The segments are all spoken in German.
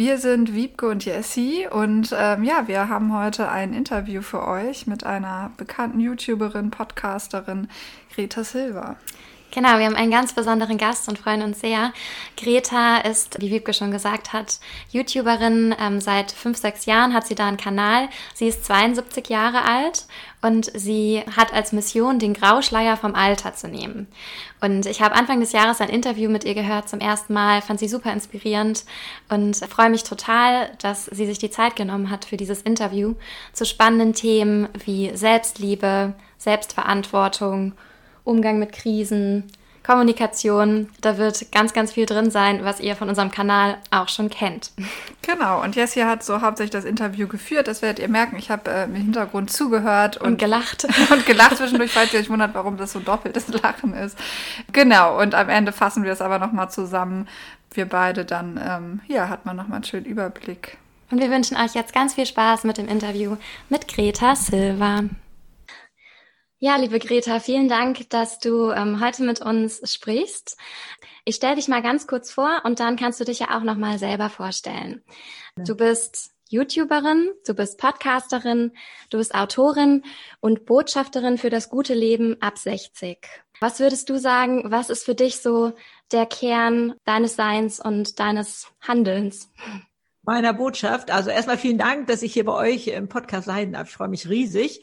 Wir sind Wiebke und Jessie und ähm, ja, wir haben heute ein Interview für euch mit einer bekannten YouTuberin, Podcasterin, Greta Silva. Genau, wir haben einen ganz besonderen Gast und freuen uns sehr. Greta ist, wie Wiebke schon gesagt hat, YouTuberin. Ähm, seit fünf, sechs Jahren hat sie da einen Kanal. Sie ist 72 Jahre alt und sie hat als Mission, den Grauschleier vom Alter zu nehmen. Und ich habe Anfang des Jahres ein Interview mit ihr gehört zum ersten Mal, fand sie super inspirierend und freue mich total, dass sie sich die Zeit genommen hat für dieses Interview zu spannenden Themen wie Selbstliebe, Selbstverantwortung Umgang mit Krisen, Kommunikation. Da wird ganz, ganz viel drin sein, was ihr von unserem Kanal auch schon kennt. Genau, und Jessie hat so hauptsächlich das Interview geführt. Das werdet ihr merken. Ich habe äh, im Hintergrund zugehört und, und gelacht. Und gelacht zwischendurch, falls ihr euch wundert, warum das so doppeltes Lachen ist. Genau, und am Ende fassen wir es aber nochmal zusammen. Wir beide dann, ähm, ja, hat man nochmal einen schönen Überblick. Und wir wünschen euch jetzt ganz viel Spaß mit dem Interview mit Greta Silva. Ja, liebe Greta, vielen Dank, dass du ähm, heute mit uns sprichst. Ich stelle dich mal ganz kurz vor und dann kannst du dich ja auch noch mal selber vorstellen. Du bist YouTuberin, du bist Podcasterin, du bist Autorin und Botschafterin für das gute Leben ab 60. Was würdest du sagen, was ist für dich so der Kern deines Seins und deines Handelns? Meiner Botschaft. Also erstmal vielen Dank, dass ich hier bei euch im Podcast sein darf. Ich freue mich riesig.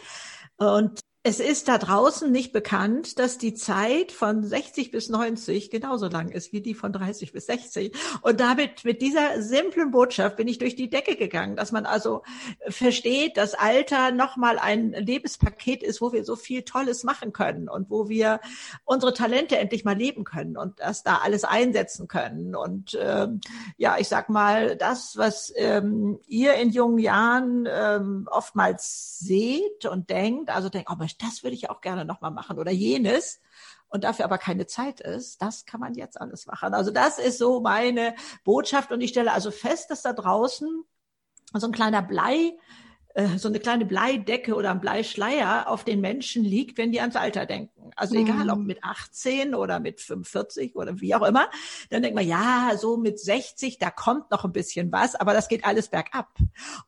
Und es ist da draußen nicht bekannt, dass die Zeit von 60 bis 90 genauso lang ist wie die von 30 bis 60. Und damit, mit dieser simplen Botschaft bin ich durch die Decke gegangen, dass man also versteht, dass Alter nochmal ein Lebenspaket ist, wo wir so viel Tolles machen können und wo wir unsere Talente endlich mal leben können und das da alles einsetzen können. Und ähm, ja, ich sag mal, das, was ähm, ihr in jungen Jahren ähm, oftmals seht und denkt, also denkt, oh, das würde ich auch gerne nochmal machen oder jenes und dafür aber keine Zeit ist, das kann man jetzt alles machen. Also das ist so meine Botschaft und ich stelle also fest, dass da draußen so ein kleiner Blei äh, so eine kleine Bleidecke oder ein Bleischleier auf den Menschen liegt, wenn die ans Alter denken. Also mhm. egal, ob mit 18 oder mit 45 oder wie auch immer, dann denkt man, ja, so mit 60, da kommt noch ein bisschen was, aber das geht alles bergab.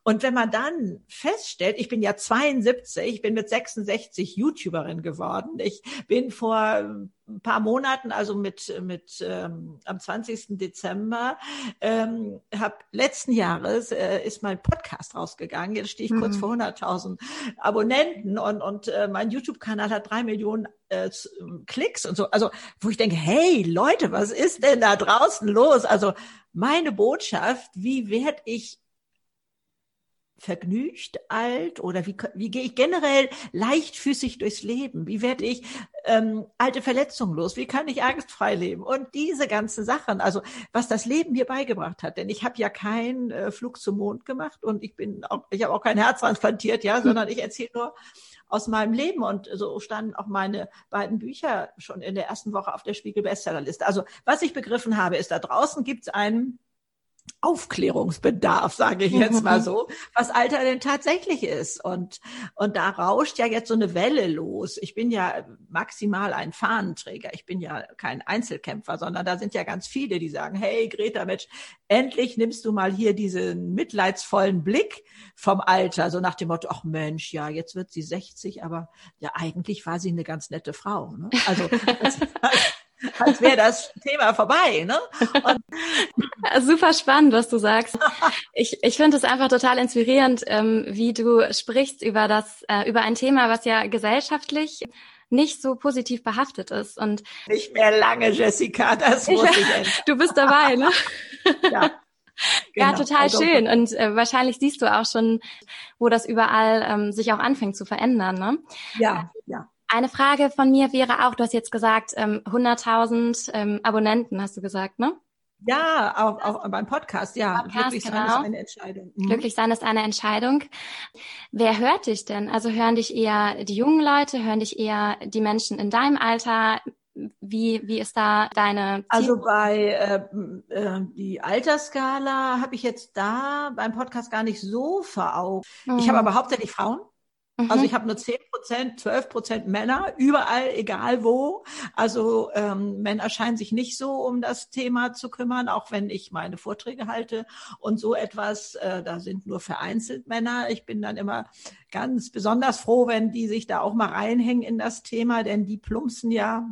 Und wenn man dann feststellt, ich bin ja 72, ich bin mit 66 YouTuberin geworden, ich bin vor ein paar Monaten, also mit, mit ähm, am 20. Dezember, ähm, hab letzten Jahres äh, ist mein Podcast rausgegangen. Jetzt stehe ich mhm. kurz vor 100.000 Abonnenten und, und äh, mein YouTube-Kanal hat drei Millionen äh, Klicks und so. Also wo ich denke, hey Leute, was ist denn da draußen los? Also meine Botschaft, wie werde ich vergnügt alt oder wie, wie gehe ich generell leichtfüßig durchs Leben? Wie werde ich ähm, alte Verletzungen los? Wie kann ich angstfrei leben? Und diese ganzen Sachen, also was das Leben mir beigebracht hat, denn ich habe ja keinen äh, Flug zum Mond gemacht und ich bin auch, ich habe auch kein Herz transplantiert, ja, sondern ich erzähle nur aus meinem Leben und so standen auch meine beiden Bücher schon in der ersten Woche auf der Spiegel Bestsellerliste. Also was ich begriffen habe, ist da draußen gibt es einen Aufklärungsbedarf, sage ich jetzt mal so, was Alter denn tatsächlich ist. Und, und da rauscht ja jetzt so eine Welle los. Ich bin ja maximal ein Fahnenträger. Ich bin ja kein Einzelkämpfer, sondern da sind ja ganz viele, die sagen, hey Greta, Mensch, endlich nimmst du mal hier diesen mitleidsvollen Blick vom Alter, so nach dem Motto, ach Mensch, ja, jetzt wird sie 60, aber ja, eigentlich war sie eine ganz nette Frau. Ne? Also, als wäre das Thema vorbei. Ne? Und Super spannend, was du sagst. Ich, ich finde es einfach total inspirierend, ähm, wie du sprichst über das, äh, über ein Thema, was ja gesellschaftlich nicht so positiv behaftet ist. Und nicht mehr lange, Jessica, das muss ich, ich. Du bist dabei, ne? ja. Genau. Ja, total also, schön. Und äh, wahrscheinlich siehst du auch schon, wo das überall ähm, sich auch anfängt zu verändern. Ne? Ja, ja. Eine Frage von mir wäre auch, du hast jetzt gesagt, ähm, 100.000 ähm, Abonnenten, hast du gesagt, ne? Ja, auch, auch beim Podcast, ja. Podcast, Glücklich sein genau. ist eine Entscheidung. Mhm. Glücklich sein ist eine Entscheidung. Wer hört dich denn? Also hören dich eher die jungen Leute, hören dich eher die Menschen in deinem Alter? Wie, wie ist da deine Also bei äh, äh, die Altersskala habe ich jetzt da beim Podcast gar nicht so vor Augen. Ich habe aber hauptsächlich Frauen. Mhm. Also ich habe nur 10 Prozent, 12 Prozent Männer, überall, egal wo. Also ähm, Männer scheinen sich nicht so um das Thema zu kümmern, auch wenn ich meine Vorträge halte und so etwas. Äh, da sind nur vereinzelt Männer. Ich bin dann immer ganz besonders froh, wenn die sich da auch mal reinhängen in das Thema, denn die plumpsen ja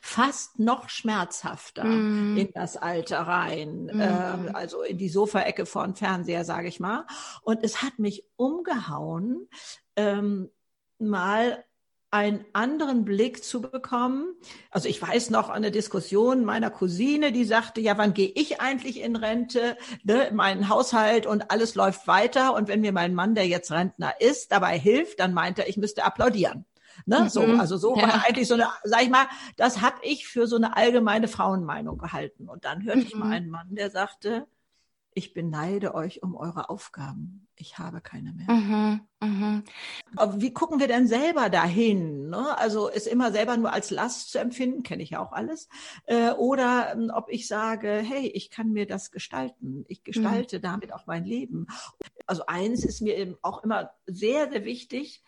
fast noch schmerzhafter Mm. in das Alter rein, Mm. ähm, also in die Sofaecke von Fernseher, sage ich mal. Und es hat mich umgehauen, ähm, mal einen anderen Blick zu bekommen. Also ich weiß noch eine Diskussion meiner Cousine, die sagte, ja, wann gehe ich eigentlich in Rente? Ne, mein Haushalt und alles läuft weiter. Und wenn mir mein Mann, der jetzt Rentner ist, dabei hilft, dann meint er, ich müsste applaudieren. Ne? So, Mhm. also so Ja. war eigentlich so eine, sag ich mal, das habe ich für so eine allgemeine Frauenmeinung gehalten. Und dann hörte ich mal Mhm. einen Mann, der sagte, ich beneide euch um eure Aufgaben. Ich habe keine mehr. Mhm, mhm. Aber wie gucken wir denn selber dahin? Ne? Also ist immer selber nur als Last zu empfinden, kenne ich ja auch alles. Äh, oder ähm, ob ich sage, hey, ich kann mir das gestalten. Ich gestalte damit auch mein Leben. Also eins ist mir eben auch immer sehr, sehr wichtig.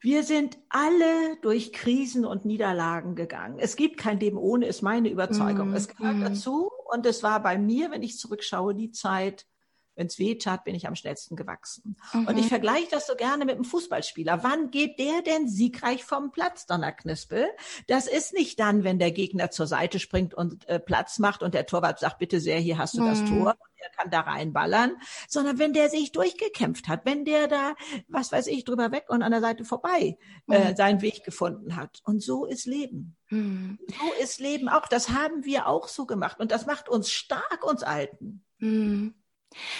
Wir sind alle durch Krisen und Niederlagen gegangen. Es gibt kein Leben ohne, ist meine Überzeugung. Mm, Es gehört mm. dazu und es war bei mir, wenn ich zurückschaue, die Zeit, wenn es weh tat, bin ich am schnellsten gewachsen. Und Mhm. ich vergleiche das so gerne mit einem Fußballspieler. Wann geht der denn siegreich vom Platz, Donnerknispel? Das ist nicht dann, wenn der Gegner zur Seite springt und äh, Platz macht und der Torwart sagt, bitte sehr, hier hast du das Mhm. Tor. Und er kann da reinballern, sondern wenn der sich durchgekämpft hat, wenn der da, was weiß ich, drüber weg und an der Seite vorbei äh, Mhm. seinen Weg gefunden hat. Und so ist Leben. Mhm. So ist Leben auch. Das haben wir auch so gemacht. Und das macht uns stark, uns Alten. Mhm.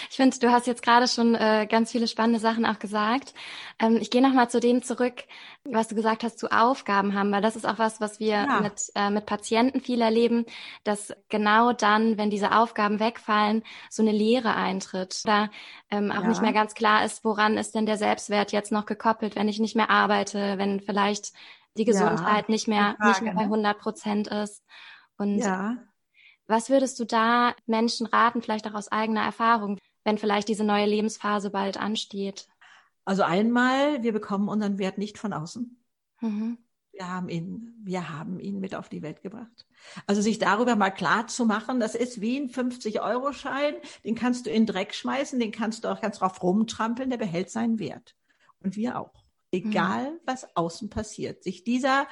Ich finde, du hast jetzt gerade schon äh, ganz viele spannende Sachen auch gesagt. Ähm, ich gehe nochmal zu dem zurück, was du gesagt hast, zu Aufgaben haben, weil das ist auch was, was wir Ja. mit, äh, mit Patienten viel erleben, dass genau dann, wenn diese Aufgaben wegfallen, so eine Leere eintritt. Da ähm, auch Ja. nicht mehr ganz klar ist, woran ist denn der Selbstwert jetzt noch gekoppelt, wenn ich nicht mehr arbeite, wenn vielleicht die Ja, Gesundheit nicht mehr, Frage, nicht mehr bei ne? 100 Prozent ist. Und Ja. Was würdest du da Menschen raten, vielleicht auch aus eigener Erfahrung, wenn vielleicht diese neue Lebensphase bald ansteht? Also einmal, wir bekommen unseren Wert nicht von außen. Mhm. Wir haben ihn, wir haben ihn mit auf die Welt gebracht. Also sich darüber mal klar zu machen, das ist wie ein 50-Euro-Schein, den kannst du in den Dreck schmeißen, den kannst du auch ganz drauf rumtrampeln, der behält seinen Wert. Und wir auch. Egal, was außen passiert. Sich dieser,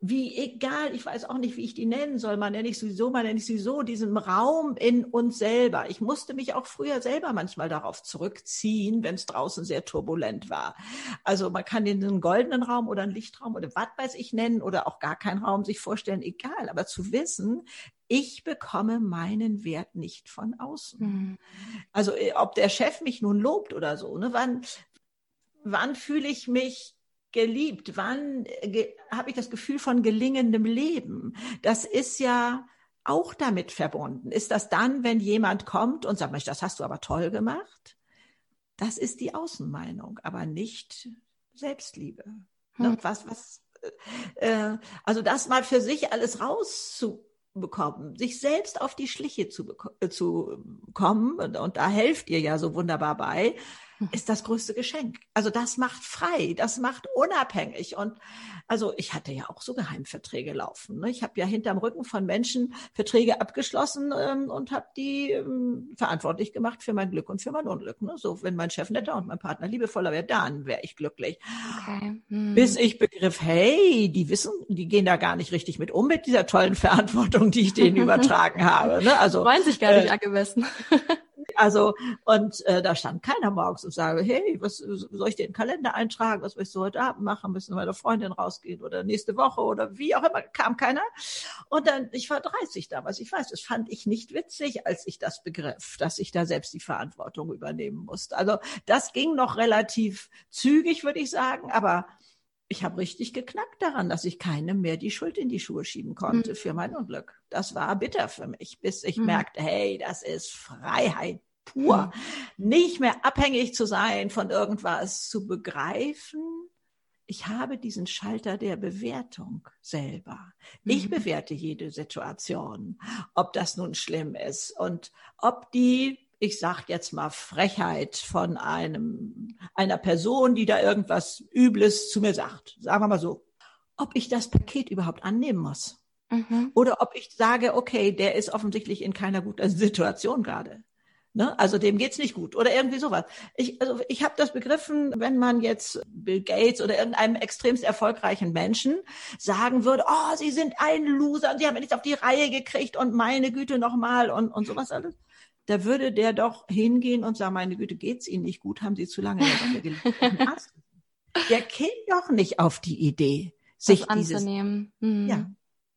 wie egal, ich weiß auch nicht, wie ich die nennen soll, man nenne ich sowieso, man nenne ich sowieso, diesem Raum in uns selber. Ich musste mich auch früher selber manchmal darauf zurückziehen, wenn es draußen sehr turbulent war. Also man kann den einen goldenen Raum oder einen Lichtraum oder was weiß ich nennen oder auch gar keinen Raum sich vorstellen, egal. Aber zu wissen, ich bekomme meinen Wert nicht von außen. Mhm. Also äh, ob der Chef mich nun lobt oder so, ne? Wann, wann fühle ich mich geliebt? Wann äh, ge habe ich das Gefühl von gelingendem Leben? Das ist ja auch damit verbunden. Ist das dann, wenn jemand kommt und sagt, Mensch, das hast du aber toll gemacht? Das ist die Außenmeinung, aber nicht Selbstliebe. Hm. Was, was, äh, also das mal für sich alles rauszubekommen, sich selbst auf die Schliche zu, äh, zu kommen, und, und da helft ihr ja so wunderbar bei, ist das größte Geschenk. Also das macht frei, das macht unabhängig. Und also ich hatte ja auch so Geheimverträge laufen. Ne? Ich habe ja hinterm Rücken von Menschen Verträge abgeschlossen ähm, und habe die ähm, verantwortlich gemacht für mein Glück und für mein Unglück. Ne? So, wenn mein Chef netter und mein Partner liebevoller wäre, dann wäre ich glücklich. Okay. Mhm. Bis ich begriff, hey, die wissen, die gehen da gar nicht richtig mit um mit dieser tollen Verantwortung, die ich denen übertragen habe. Ne? Also freuen sich gar nicht äh, angemessen. Also, und äh, da stand keiner morgens und sage, hey, was soll ich dir in den Kalender eintragen? Was willst du heute Abend machen? Müssen der Freundin rausgehen oder nächste Woche oder wie auch immer, kam keiner. Und dann, ich war 30 damals, ich weiß, das fand ich nicht witzig, als ich das begriff, dass ich da selbst die Verantwortung übernehmen musste. Also das ging noch relativ zügig, würde ich sagen, aber ich habe richtig geknackt daran, dass ich keinem mehr die Schuld in die Schuhe schieben konnte mhm. für mein Unglück. Das war bitter für mich, bis ich mhm. merkte, hey, das ist Freiheit pur. Mhm. Nicht mehr abhängig zu sein von irgendwas, zu begreifen. Ich habe diesen Schalter der Bewertung selber. Ich mhm. bewerte jede Situation, ob das nun schlimm ist und ob die ich sag jetzt mal Frechheit von einem, einer Person, die da irgendwas Übles zu mir sagt. Sagen wir mal so. Ob ich das Paket überhaupt annehmen muss. Mhm. Oder ob ich sage, okay, der ist offensichtlich in keiner guten Situation gerade. Ne? Also dem geht's nicht gut oder irgendwie sowas. Ich, also ich habe das begriffen, wenn man jetzt Bill Gates oder irgendeinem extremst erfolgreichen Menschen sagen würde, oh, sie sind ein Loser und sie haben nichts auf die Reihe gekriegt und meine Güte nochmal und, und sowas alles da würde der doch hingehen und sagen, meine Güte, geht's Ihnen nicht gut? Haben Sie zu lange in der käme doch nicht auf die Idee, sich das dieses, anzunehmen. Mhm. Ja.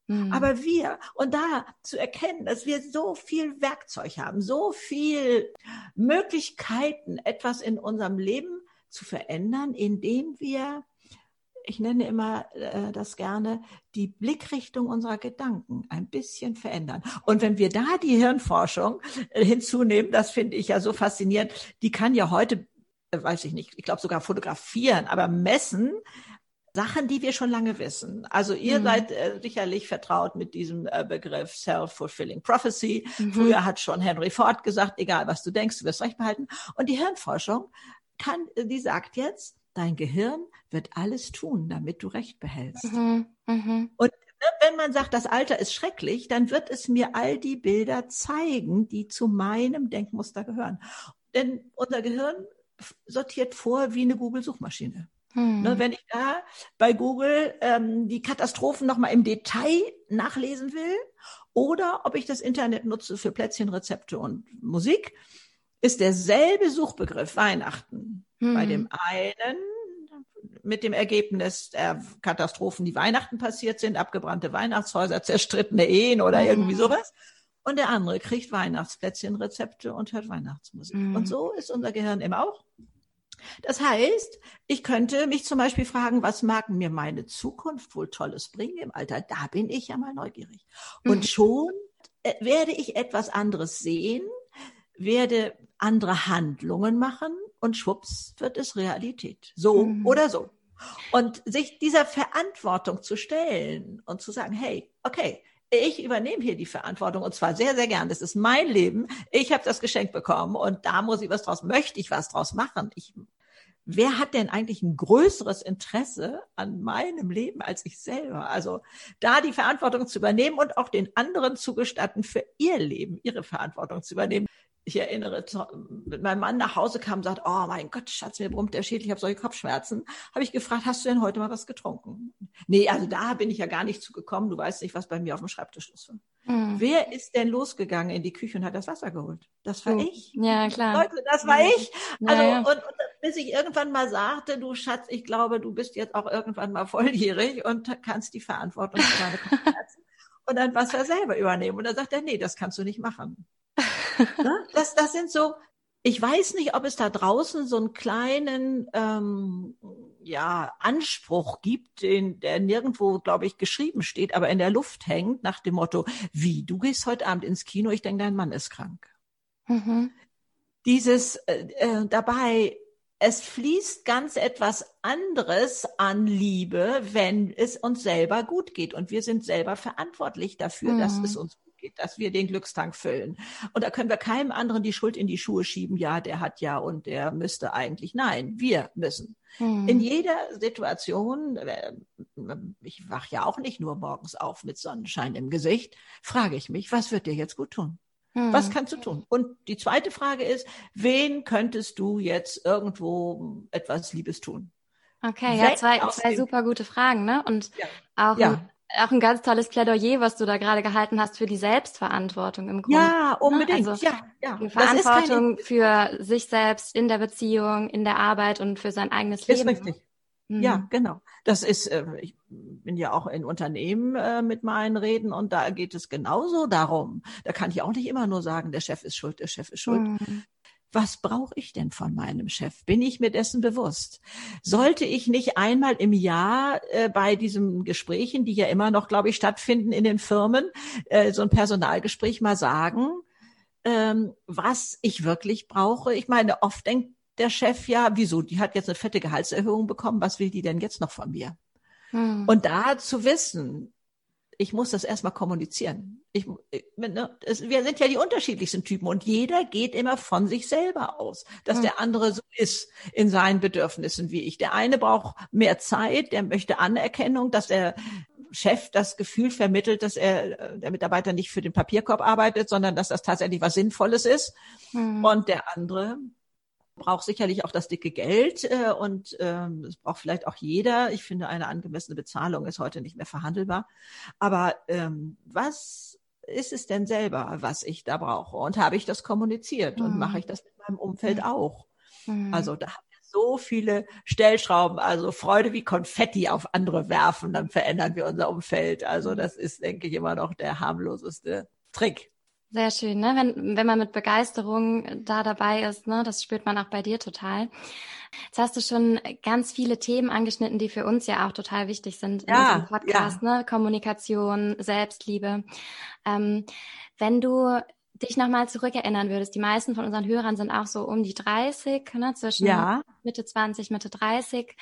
Mhm. Aber wir, und da zu erkennen, dass wir so viel Werkzeug haben, so viel Möglichkeiten, etwas in unserem Leben zu verändern, indem wir ich nenne immer äh, das gerne, die Blickrichtung unserer Gedanken ein bisschen verändern. Und wenn wir da die Hirnforschung äh, hinzunehmen, das finde ich ja so faszinierend, die kann ja heute, äh, weiß ich nicht, ich glaube sogar fotografieren, aber messen, Sachen, die wir schon lange wissen. Also ihr mhm. seid äh, sicherlich vertraut mit diesem äh, Begriff Self-Fulfilling Prophecy. Mhm. Früher hat schon Henry Ford gesagt, egal was du denkst, du wirst recht behalten. Und die Hirnforschung kann, die sagt jetzt, dein Gehirn wird alles tun, damit du Recht behältst. Mhm, mh. Und ne, wenn man sagt, das Alter ist schrecklich, dann wird es mir all die Bilder zeigen, die zu meinem Denkmuster gehören. Denn unser Gehirn sortiert vor wie eine Google-Suchmaschine. Hm. Ne, wenn ich da bei Google ähm, die Katastrophen nochmal im Detail nachlesen will oder ob ich das Internet nutze für Plätzchenrezepte und Musik, ist derselbe Suchbegriff Weihnachten Mhm. Bei dem einen mit dem Ergebnis der Katastrophen, die Weihnachten passiert sind, abgebrannte Weihnachtshäuser, zerstrittene Ehen oder mhm. irgendwie sowas. Und der andere kriegt Weihnachtsplätzchenrezepte und hört Weihnachtsmusik. Mhm. Und so ist unser Gehirn eben auch. Das heißt, ich könnte mich zum Beispiel fragen, was mag mir meine Zukunft wohl Tolles bringen im Alter? Da bin ich ja mal neugierig. Und mhm. schon äh, werde ich etwas anderes sehen, werde andere Handlungen machen und schwupps wird es Realität. So mhm. oder so. Und sich dieser Verantwortung zu stellen und zu sagen, hey, okay, ich übernehme hier die Verantwortung und zwar sehr, sehr gern. Das ist mein Leben. Ich habe das Geschenk bekommen und da muss ich was draus, möchte ich was draus machen. Ich, wer hat denn eigentlich ein größeres Interesse an meinem Leben als ich selber? Also da die Verantwortung zu übernehmen und auch den anderen zu gestatten, für ihr Leben, ihre Verantwortung zu übernehmen ich erinnere, mit meinem Mann nach Hause kam und sagt, oh mein Gott, Schatz, mir brummt der Schädel, ich habe solche Kopfschmerzen. Habe ich gefragt, hast du denn heute mal was getrunken? Nee, also da bin ich ja gar nicht zugekommen. Du weißt nicht, was bei mir auf dem Schreibtisch ist. Mhm. Wer ist denn losgegangen in die Küche und hat das Wasser geholt? Das war mhm. ich. Ja, klar. Leute, das war ich. Also, ja, ja. Und, und bis ich irgendwann mal sagte, du Schatz, ich glaube, du bist jetzt auch irgendwann mal volljährig und kannst die Verantwortung für deine Kopfschmerzen und dann Wasser selber übernehmen. Und dann sagt er, nee, das kannst du nicht machen. Ne? das, das sind so, ich weiß nicht, ob es da draußen so einen kleinen ähm, ja, Anspruch gibt, den, der nirgendwo, glaube ich, geschrieben steht, aber in der Luft hängt, nach dem Motto, wie, du gehst heute Abend ins Kino, ich denke, dein Mann ist krank. Mhm. Dieses äh, äh, dabei, es fließt ganz etwas anderes an Liebe, wenn es uns selber gut geht. Und wir sind selber verantwortlich dafür, mhm. dass es uns gut geht, dass wir den Glückstank füllen. Und da können wir keinem anderen die Schuld in die Schuhe schieben, ja, der hat ja und der müsste eigentlich. Nein, wir müssen. Hm. In jeder Situation, äh, ich wach ja auch nicht nur morgens auf mit Sonnenschein im Gesicht, frage ich mich, was wird dir jetzt gut tun? Hm. Was kannst du tun? Und die zweite Frage ist, wen könntest du jetzt irgendwo etwas Liebes tun? Okay, ja, zwei, zwei super gute Fragen, ne? Und ja. auch ja auch ein ganz tolles Plädoyer, was du da gerade gehalten hast für die Selbstverantwortung im Grunde. Ja, ne? unbedingt. Also ja, ja. Die Verantwortung für sich selbst in der Beziehung, in der Arbeit und für sein eigenes Leben. Ist richtig. Mhm. Ja, genau. Das ist, äh, ich bin ja auch in Unternehmen äh, mit meinen Reden und da geht es genauso darum. Da kann ich auch nicht immer nur sagen, der Chef ist schuld, der Chef ist schuld. Mhm was brauche ich denn von meinem Chef? Bin ich mir dessen bewusst? Sollte ich nicht einmal im Jahr äh, bei diesen Gesprächen, die ja immer noch, glaube ich, stattfinden in den Firmen, äh, so ein Personalgespräch mal sagen, ähm, was ich wirklich brauche? Ich meine, oft denkt der Chef ja, wieso, die hat jetzt eine fette Gehaltserhöhung bekommen, was will die denn jetzt noch von mir? Hm. Und da zu wissen, ich muss das erstmal kommunizieren. Ich, ne, es, wir sind ja die unterschiedlichsten Typen und jeder geht immer von sich selber aus, dass mhm. der andere so ist in seinen Bedürfnissen wie ich. Der eine braucht mehr Zeit, der möchte Anerkennung, dass der Chef das Gefühl vermittelt, dass er der Mitarbeiter nicht für den Papierkorb arbeitet, sondern dass das tatsächlich was Sinnvolles ist. Mhm. Und der andere braucht sicherlich auch das dicke Geld äh, und ähm, es braucht vielleicht auch jeder. Ich finde, eine angemessene Bezahlung ist heute nicht mehr verhandelbar. Aber ähm, was ist es denn selber, was ich da brauche? Und habe ich das kommuniziert mhm. und mache ich das mit meinem Umfeld mhm. auch? Mhm. Also da haben wir so viele Stellschrauben, also Freude wie Konfetti auf andere werfen, dann verändern wir unser Umfeld. Also das ist, denke ich, immer noch der harmloseste Trick. Sehr schön, ne? Wenn, wenn man mit Begeisterung da dabei ist, ne? Das spürt man auch bei dir total. Jetzt hast du schon ganz viele Themen angeschnitten, die für uns ja auch total wichtig sind in ja, diesem Podcast, ja. ne? Kommunikation, Selbstliebe. Ähm, wenn du dich nochmal zurückerinnern würdest, die meisten von unseren Hörern sind auch so um die 30, ne, zwischen ja. Mitte 20, Mitte 30.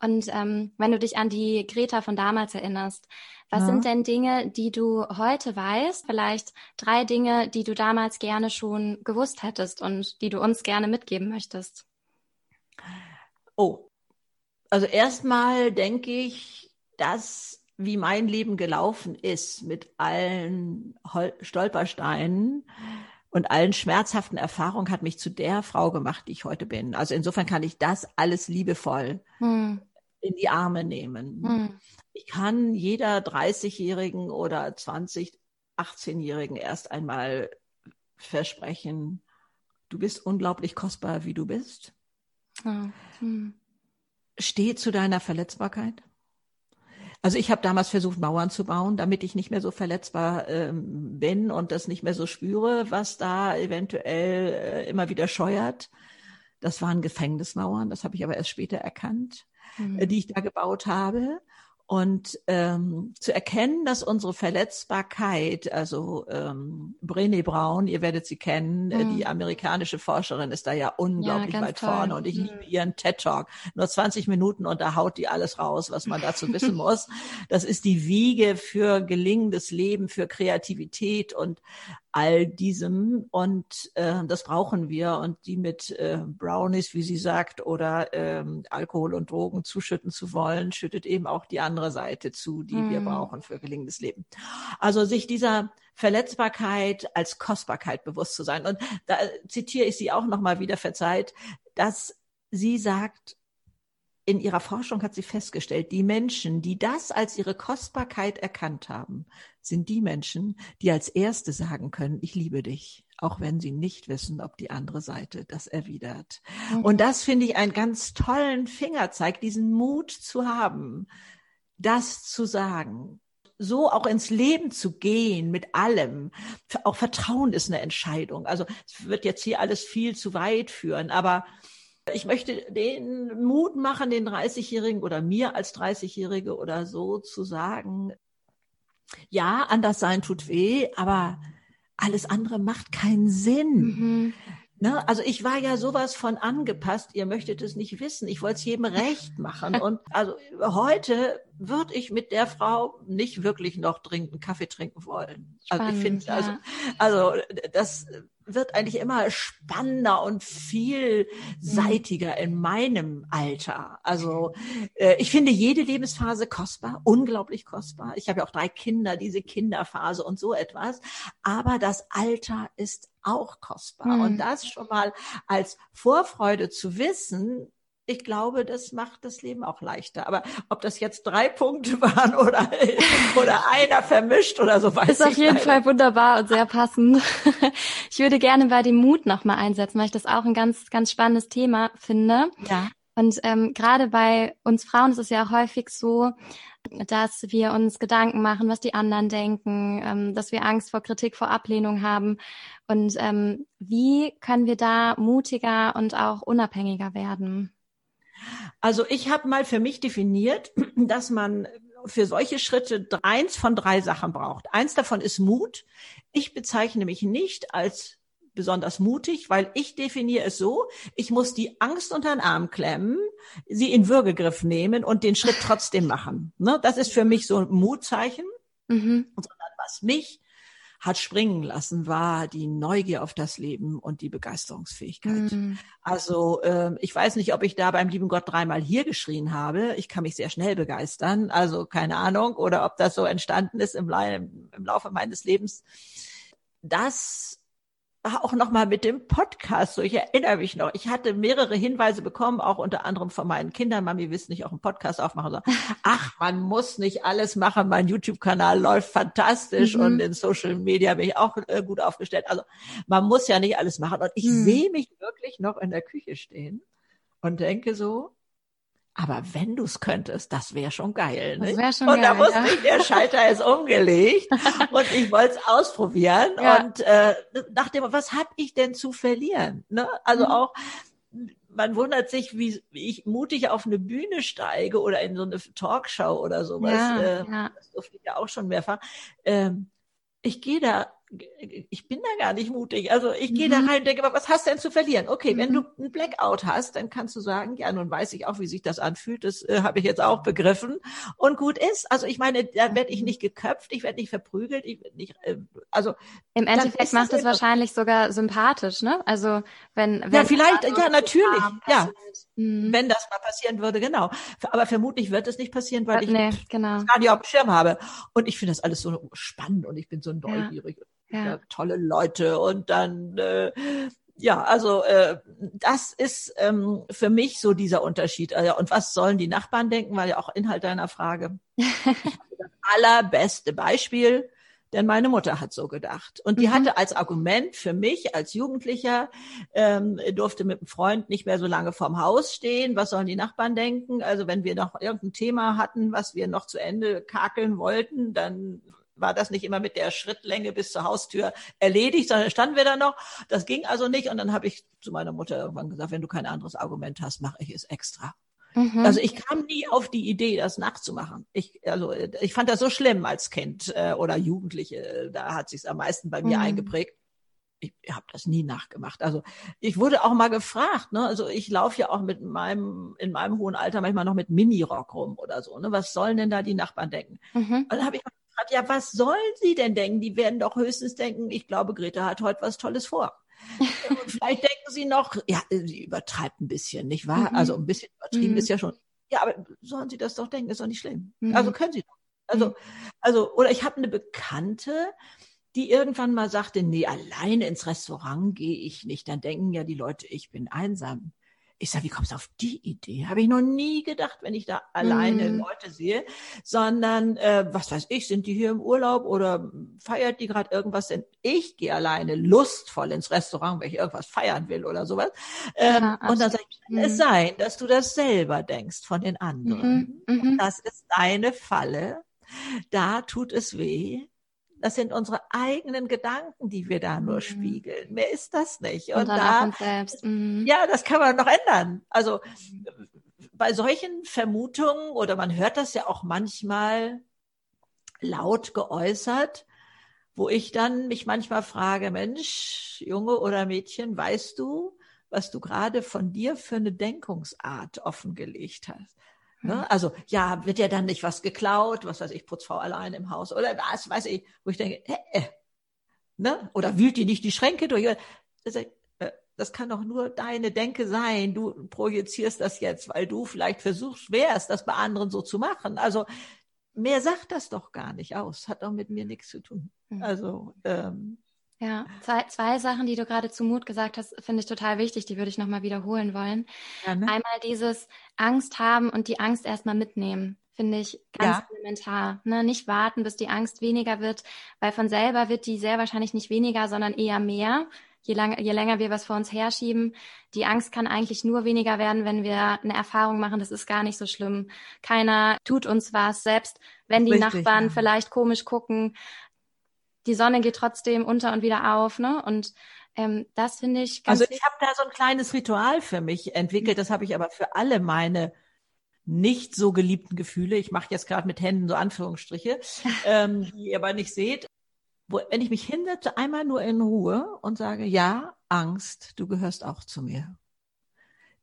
Und ähm, wenn du dich an die Greta von damals erinnerst, was ja. sind denn Dinge, die du heute weißt? Vielleicht drei Dinge, die du damals gerne schon gewusst hättest und die du uns gerne mitgeben möchtest? Oh, also erstmal denke ich, dass wie mein Leben gelaufen ist mit allen Stolpersteinen und allen schmerzhaften Erfahrungen hat mich zu der Frau gemacht, die ich heute bin. Also insofern kann ich das alles liebevoll hm. in die Arme nehmen. Hm. Ich kann jeder 30-Jährigen oder 20, 18-Jährigen erst einmal versprechen, du bist unglaublich kostbar, wie du bist. Hm. Steh zu deiner Verletzbarkeit. Also ich habe damals versucht, Mauern zu bauen, damit ich nicht mehr so verletzbar ähm, bin und das nicht mehr so spüre, was da eventuell äh, immer wieder scheuert. Das waren Gefängnismauern, das habe ich aber erst später erkannt, mhm. äh, die ich da gebaut habe. Und ähm, zu erkennen, dass unsere Verletzbarkeit, also ähm, Brené Brown, ihr werdet sie kennen, mm. die amerikanische Forscherin ist da ja unglaublich ja, weit toll. vorne und ich mm. liebe ihren TED Talk. Nur 20 Minuten und da haut die alles raus, was man dazu wissen muss. Das ist die Wiege für gelingendes Leben, für Kreativität und all diesem und äh, das brauchen wir und die mit äh, Brownies, wie sie sagt, oder ähm, Alkohol und Drogen zuschütten zu wollen, schüttet eben auch die andere Seite zu, die mm. wir brauchen für gelingendes Leben. Also sich dieser Verletzbarkeit als Kostbarkeit bewusst zu sein und da zitiere ich sie auch noch mal wieder verzeiht, dass sie sagt, in ihrer Forschung hat sie festgestellt, die Menschen, die das als ihre Kostbarkeit erkannt haben, sind die Menschen, die als Erste sagen können, ich liebe dich, auch wenn sie nicht wissen, ob die andere Seite das erwidert. Mhm. Und das finde ich einen ganz tollen Fingerzeig, diesen Mut zu haben, das zu sagen. So auch ins Leben zu gehen mit allem. Auch Vertrauen ist eine Entscheidung. Also es wird jetzt hier alles viel zu weit führen, aber ich möchte den Mut machen, den 30-Jährigen oder mir als 30-Jährige oder so zu sagen, ja, anders sein tut weh, aber alles andere macht keinen Sinn. Mhm. Ne? Also ich war ja sowas von angepasst, ihr möchtet es nicht wissen. Ich wollte es jedem recht machen. Und also heute würde ich mit der Frau nicht wirklich noch dringend Kaffee trinken wollen. Spannend, also ich finde, also, ja. also das wird eigentlich immer spannender und vielseitiger in meinem Alter. Also äh, ich finde jede Lebensphase kostbar, unglaublich kostbar. Ich habe ja auch drei Kinder, diese Kinderphase und so etwas. Aber das Alter ist auch kostbar. Mhm. Und das schon mal als Vorfreude zu wissen, ich glaube, das macht das Leben auch leichter. Aber ob das jetzt drei Punkte waren oder, oder einer vermischt oder so, weiß ist ich Ist auf jeden leider. Fall wunderbar und sehr passend. Ich würde gerne bei dem Mut nochmal einsetzen, weil ich das auch ein ganz, ganz spannendes Thema finde. Ja. Und ähm, gerade bei uns Frauen ist es ja auch häufig so, dass wir uns Gedanken machen, was die anderen denken, ähm, dass wir Angst vor Kritik, vor Ablehnung haben. Und ähm, wie können wir da mutiger und auch unabhängiger werden? Also ich habe mal für mich definiert, dass man für solche Schritte eins von drei Sachen braucht. Eins davon ist Mut. Ich bezeichne mich nicht als besonders mutig, weil ich definiere es so, ich muss die Angst unter den Arm klemmen, sie in Würgegriff nehmen und den Schritt trotzdem machen. Ne? Das ist für mich so ein Mutzeichen. Mhm. Sondern was mich hat springen lassen, war die Neugier auf das Leben und die Begeisterungsfähigkeit. Mhm. Also äh, ich weiß nicht, ob ich da beim lieben Gott dreimal hier geschrien habe. Ich kann mich sehr schnell begeistern. Also keine Ahnung. Oder ob das so entstanden ist im, im Laufe meines Lebens. Das auch noch mal mit dem Podcast. So, ich erinnere mich noch. Ich hatte mehrere Hinweise bekommen, auch unter anderem von meinen Kindern. Mami, willst nicht auch einen Podcast aufmachen? So, Ach, man muss nicht alles machen. Mein YouTube-Kanal läuft fantastisch mhm. und in Social Media bin ich auch äh, gut aufgestellt. Also man muss ja nicht alles machen. Und ich mhm. sehe mich wirklich noch in der Küche stehen und denke so, aber wenn du es könntest, das wäre schon geil. Ne? Das wäre schon und geil. Und da wusste ja. ich, der Schalter ist umgelegt und ich wollte es ausprobieren. Ja. Und äh, nachdem, was habe ich denn zu verlieren? Ne? Also mhm. auch, man wundert sich, wie, wie ich mutig auf eine Bühne steige oder in so eine Talkshow oder sowas. Ja, äh, ja. Das durfte ich ja auch schon mehrfach. Ähm, ich gehe da ich bin da gar nicht mutig. Also ich gehe mhm. da rein und denke, was hast du denn zu verlieren? Okay, mhm. wenn du ein Blackout hast, dann kannst du sagen, ja, nun weiß ich auch, wie sich das anfühlt. Das äh, habe ich jetzt auch begriffen. Und gut ist. Also ich meine, da werde ich nicht geköpft, ich werde nicht verprügelt, ich werde nicht, äh, also. Im Endeffekt macht es wahrscheinlich sogar sympathisch, ne? Also wenn, wenn Ja, vielleicht, ja, natürlich, ja. Mhm. Wenn das mal passieren würde, genau. Aber vermutlich wird es nicht passieren, weil ich nee, genau. gar nicht auf dem Schirm habe. Und ich finde das alles so spannend und ich bin so neugierig. Ja ja. tolle Leute und dann äh, ja, also äh, das ist ähm, für mich so dieser Unterschied. Also, und was sollen die Nachbarn denken? Weil ja auch Inhalt deiner Frage. das allerbeste Beispiel, denn meine Mutter hat so gedacht. Und die mhm. hatte als Argument für mich als Jugendlicher, ähm, durfte mit einem Freund nicht mehr so lange vorm Haus stehen. Was sollen die Nachbarn denken? Also wenn wir noch irgendein Thema hatten, was wir noch zu Ende kakeln wollten, dann war das nicht immer mit der Schrittlänge bis zur Haustür erledigt, sondern standen wir da noch. Das ging also nicht. Und dann habe ich zu meiner Mutter irgendwann gesagt, wenn du kein anderes Argument hast, mache ich es extra. Mhm. Also ich kam nie auf die Idee, das nachzumachen. Ich, also ich fand das so schlimm als Kind äh, oder Jugendliche. Da hat sich am meisten bei mir mhm. eingeprägt. Ich habe das nie nachgemacht. Also ich wurde auch mal gefragt. Ne? Also ich laufe ja auch mit meinem in meinem hohen Alter manchmal noch mit Minirock rum oder so. Ne? Was sollen denn da die Nachbarn denken? Mhm. Und dann habe ich gefragt, ja, was sollen sie denn denken? Die werden doch höchstens denken, ich glaube, Greta hat heute was Tolles vor. Und vielleicht denken sie noch, ja, sie übertreibt ein bisschen, nicht wahr? Mhm. Also ein bisschen übertrieben mhm. ist ja schon. Ja, aber sollen sie das doch denken, ist doch nicht schlimm. Mhm. Also können sie doch. Also, mhm. also, oder ich habe eine Bekannte, die irgendwann mal sagte, nee, alleine ins Restaurant gehe ich nicht. Dann denken ja die Leute, ich bin einsam. Ich sage, wie kommst du auf die Idee? Habe ich noch nie gedacht, wenn ich da alleine mm. Leute sehe, sondern äh, was weiß ich, sind die hier im Urlaub oder feiert die gerade irgendwas? Denn ich gehe alleine lustvoll ins Restaurant, weil ich irgendwas feiern will oder sowas. Ähm, ja, und dann sage ich, kann es mhm. sein, dass du das selber denkst von den anderen. Mhm, mhm. das ist deine Falle. Da tut es weh. Das sind unsere eigenen Gedanken, die wir da nur mhm. spiegeln. Mehr ist das nicht. Und, Und da, mhm. ja, das kann man noch ändern. Also bei solchen Vermutungen oder man hört das ja auch manchmal laut geäußert, wo ich dann mich manchmal frage, Mensch, Junge oder Mädchen, weißt du, was du gerade von dir für eine Denkungsart offengelegt hast? Ne? Mhm. Also ja, wird ja dann nicht was geklaut, was weiß ich, Putzfrau allein im Haus oder was weiß ich, wo ich denke, äh, äh, ne? oder wühlt die nicht die Schränke durch? Das, äh, das kann doch nur deine Denke sein. Du projizierst das jetzt, weil du vielleicht versuchst wärst, das bei anderen so zu machen. Also mehr sagt das doch gar nicht aus. Hat doch mit mir nichts zu tun. Mhm. Also ähm, ja, zwei, zwei Sachen, die du gerade zu Mut gesagt hast, finde ich total wichtig. Die würde ich nochmal wiederholen wollen. Ja, ne? Einmal dieses Angst haben und die Angst erstmal mitnehmen, finde ich ganz ja. elementar. Ne? Nicht warten, bis die Angst weniger wird, weil von selber wird die sehr wahrscheinlich nicht weniger, sondern eher mehr. je, lang, je länger wir was vor uns herschieben, die Angst kann eigentlich nur weniger werden, wenn wir eine Erfahrung machen, das ist gar nicht so schlimm. Keiner tut uns was, selbst wenn die Richtig, Nachbarn ja. vielleicht komisch gucken, die Sonne geht trotzdem unter und wieder auf, ne? Und ähm, das finde ich ganz Also ich habe da so ein kleines Ritual für mich entwickelt, das habe ich aber für alle meine nicht so geliebten Gefühle. Ich mache jetzt gerade mit Händen so Anführungsstriche, ähm, die ihr aber nicht seht. Wo, wenn ich mich hinsetze, einmal nur in Ruhe und sage, ja, Angst, du gehörst auch zu mir.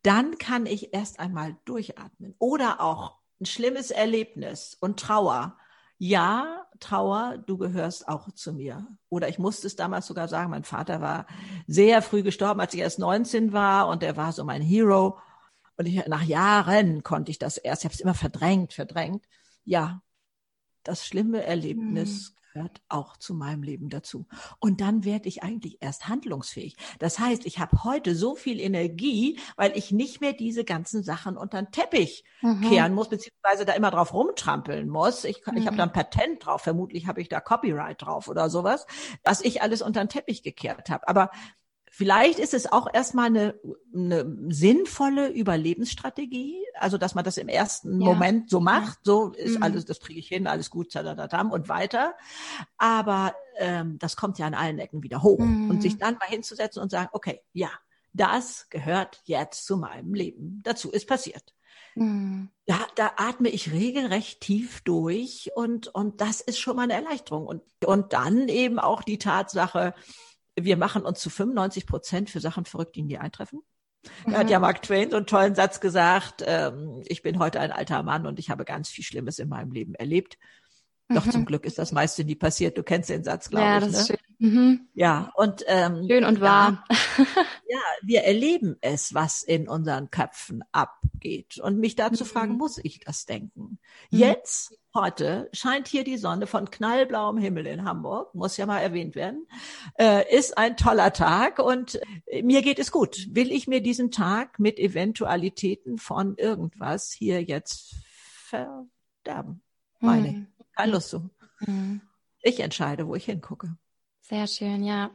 Dann kann ich erst einmal durchatmen. Oder auch ein schlimmes Erlebnis und Trauer. Ja, Trauer, du gehörst auch zu mir. Oder ich musste es damals sogar sagen, mein Vater war sehr früh gestorben, als ich erst 19 war und er war so mein Hero. Und ich, nach Jahren konnte ich das erst, ich habe es immer verdrängt, verdrängt. Ja, das schlimme Erlebnis hm gehört auch zu meinem Leben dazu. Und dann werde ich eigentlich erst handlungsfähig. Das heißt, ich habe heute so viel Energie, weil ich nicht mehr diese ganzen Sachen unter den Teppich mhm. kehren muss, beziehungsweise da immer drauf rumtrampeln muss. Ich, mhm. ich habe da ein Patent drauf, vermutlich habe ich da Copyright drauf oder sowas, was ich alles unter den Teppich gekehrt habe. Aber Vielleicht ist es auch erstmal eine, eine sinnvolle Überlebensstrategie, also dass man das im ersten ja. Moment so macht, so ist mhm. alles, das kriege ich hin, alles gut, tadadadam und weiter. Aber ähm, das kommt ja an allen Ecken wieder hoch mhm. und sich dann mal hinzusetzen und sagen, okay, ja, das gehört jetzt zu meinem Leben. Dazu ist passiert. Mhm. Da, da atme ich regelrecht tief durch und, und das ist schon mal eine Erleichterung. Und, und dann eben auch die Tatsache, wir machen uns zu 95 Prozent für Sachen verrückt, die nie eintreffen. Da hat ja. Mark Twain so einen tollen Satz gesagt, ähm, ich bin heute ein alter Mann und ich habe ganz viel Schlimmes in meinem Leben erlebt. Doch mhm. zum Glück ist das meiste nie passiert. Du kennst den Satz, glaube ja, ich. Das ne? ist schön. Mhm. Ja, und ähm, schön und wahr. Ja, ja, wir erleben es, was in unseren Köpfen abgeht. Und mich dazu mhm. fragen, muss ich das denken? Mhm. Jetzt heute scheint hier die Sonne von knallblauem Himmel in Hamburg, muss ja mal erwähnt werden, äh, ist ein toller Tag und äh, mir geht es gut. Will ich mir diesen Tag mit Eventualitäten von irgendwas hier jetzt verderben? Meine, hm. Keine Lust zu. Hm. Ich entscheide, wo ich hingucke. Sehr schön, ja.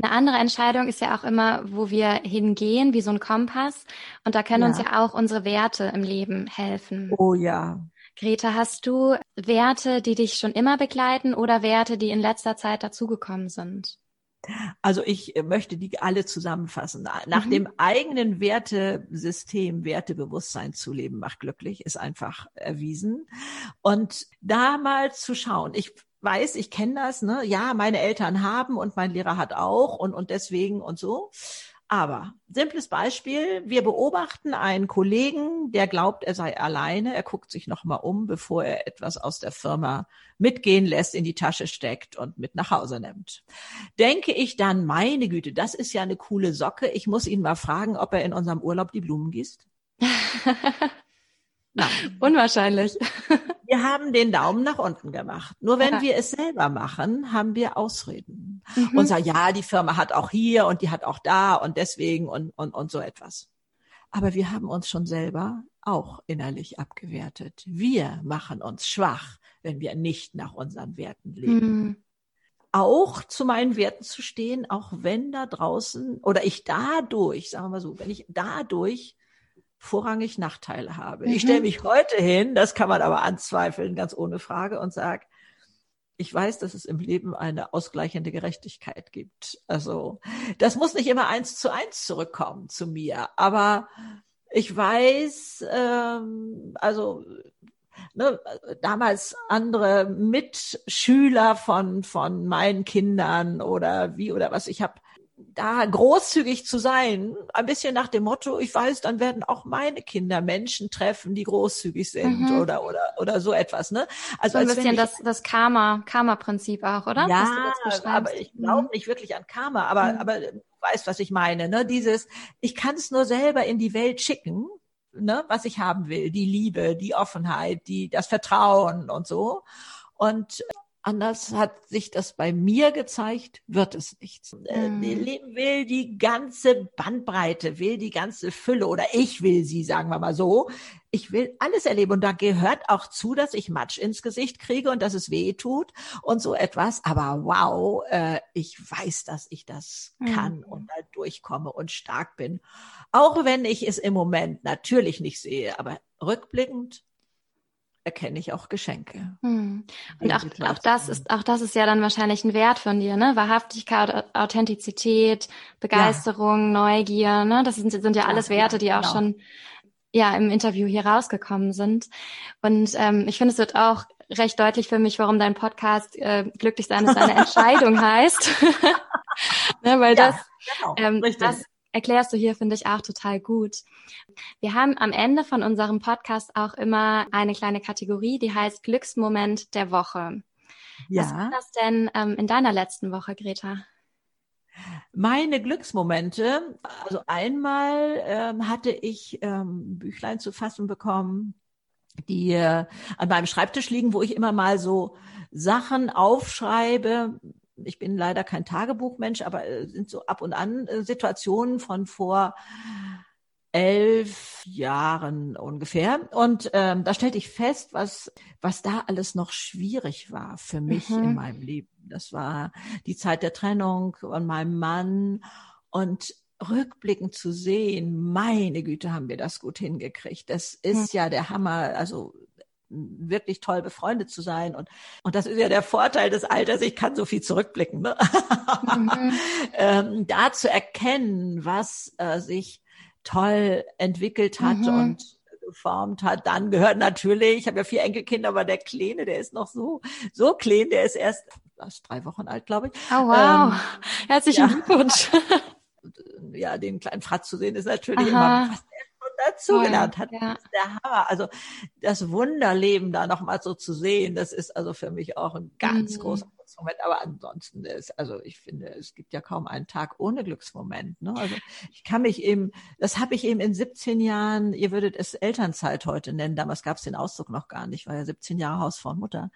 Eine andere Entscheidung ist ja auch immer, wo wir hingehen, wie so ein Kompass. Und da können ja. uns ja auch unsere Werte im Leben helfen. Oh ja. Greta, hast du Werte, die dich schon immer begleiten oder Werte, die in letzter Zeit dazugekommen sind? Also ich möchte die alle zusammenfassen. Nach mhm. dem eigenen Wertesystem, Wertebewusstsein zu leben, macht glücklich, ist einfach erwiesen. Und da mal zu schauen, ich weiß, ich kenne das, ne? Ja, meine Eltern haben und mein Lehrer hat auch und, und deswegen und so. Aber simples Beispiel, wir beobachten einen Kollegen, der glaubt, er sei alleine. Er guckt sich nochmal um, bevor er etwas aus der Firma mitgehen lässt, in die Tasche steckt und mit nach Hause nimmt. Denke ich dann, meine Güte, das ist ja eine coole Socke. Ich muss ihn mal fragen, ob er in unserem Urlaub die Blumen gießt. Nein. Unwahrscheinlich. Wir haben den Daumen nach unten gemacht. Nur wenn ja. wir es selber machen, haben wir Ausreden. Mhm. Und sagen, ja, die Firma hat auch hier und die hat auch da und deswegen und, und, und so etwas. Aber wir haben uns schon selber auch innerlich abgewertet. Wir machen uns schwach, wenn wir nicht nach unseren Werten leben. Mhm. Auch zu meinen Werten zu stehen, auch wenn da draußen oder ich dadurch, sagen wir mal so, wenn ich dadurch vorrangig Nachteile habe. Mhm. Ich stelle mich heute hin, das kann man aber anzweifeln, ganz ohne Frage, und sage, ich weiß, dass es im Leben eine ausgleichende Gerechtigkeit gibt. Also das muss nicht immer eins zu eins zurückkommen zu mir, aber ich weiß, ähm, also ne, damals andere Mitschüler von von meinen Kindern oder wie oder was ich habe da großzügig zu sein, ein bisschen nach dem Motto, ich weiß, dann werden auch meine Kinder Menschen treffen, die großzügig sind mhm. oder oder oder so etwas, ne? Also so ein bisschen ich, das das Karma Karma Prinzip auch, oder? Ja, aber ich glaube nicht wirklich an Karma, aber mhm. aber du weißt, was ich meine, ne? Dieses ich kann es nur selber in die Welt schicken, ne, was ich haben will, die Liebe, die Offenheit, die das Vertrauen und so. Und anders hat sich das bei mir gezeigt, wird es nichts. Mhm. Leben will die ganze Bandbreite, will die ganze Fülle oder ich will sie, sagen wir mal so. Ich will alles erleben und da gehört auch zu, dass ich Matsch ins Gesicht kriege und dass es weh tut und so etwas. Aber wow, äh, ich weiß, dass ich das mhm. kann und da durchkomme und stark bin. Auch wenn ich es im Moment natürlich nicht sehe, aber rückblickend erkenne ich auch Geschenke. Hm. Und auch, auch das ist, auch das ist ja dann wahrscheinlich ein Wert von dir, ne? Wahrhaftigkeit, Authentizität, Begeisterung, ja. Neugier, ne? Das sind, sind ja alles Werte, die auch genau. schon ja im Interview hier rausgekommen sind. Und ähm, ich finde, es wird auch recht deutlich für mich, warum dein Podcast äh, Glücklich sein ist eine Entscheidung heißt. ne, weil ja, das, genau, ähm, das erklärst du hier, finde ich, auch total gut. Wir haben am Ende von unserem Podcast auch immer eine kleine Kategorie, die heißt Glücksmoment der Woche. Ja. Was war das denn ähm, in deiner letzten Woche, Greta? Meine Glücksmomente, also einmal ähm, hatte ich ähm, Büchlein zu fassen bekommen, die äh, an meinem Schreibtisch liegen, wo ich immer mal so Sachen aufschreibe, ich bin leider kein Tagebuchmensch, aber äh, sind so ab und an äh, Situationen von vor elf Jahren ungefähr. Und ähm, da stellte ich fest, was, was da alles noch schwierig war für mich mhm. in meinem Leben. Das war die Zeit der Trennung von meinem Mann und rückblickend zu sehen, meine Güte, haben wir das gut hingekriegt. Das ist mhm. ja der Hammer. Also wirklich toll befreundet zu sein. Und, und das ist ja der Vorteil des Alters, ich kann so viel zurückblicken. Ne? Mhm. ähm, da zu erkennen, was äh, sich toll entwickelt hat mhm. und geformt hat. Dann gehört natürlich, ich habe ja vier Enkelkinder, aber der Kleine, der ist noch so, so klein, der ist erst was, drei Wochen alt, glaube ich. Oh wow. Ähm, Herzlichen ja. Glückwunsch. ja, den kleinen Fratz zu sehen, ist natürlich Aha. immer was dazugelernt hat. Ja. Das ist der Hammer. Also das Wunderleben da nochmal so zu sehen, das ist also für mich auch ein ganz mhm. großer Glücksmoment. Aber ansonsten ist, also ich finde, es gibt ja kaum einen Tag ohne Glücksmoment. Ne? Also ich kann mich eben, das habe ich eben in 17 Jahren, ihr würdet es Elternzeit heute nennen, damals gab es den Ausdruck noch gar nicht, war ja 17 Jahre Hausfrau und Mutter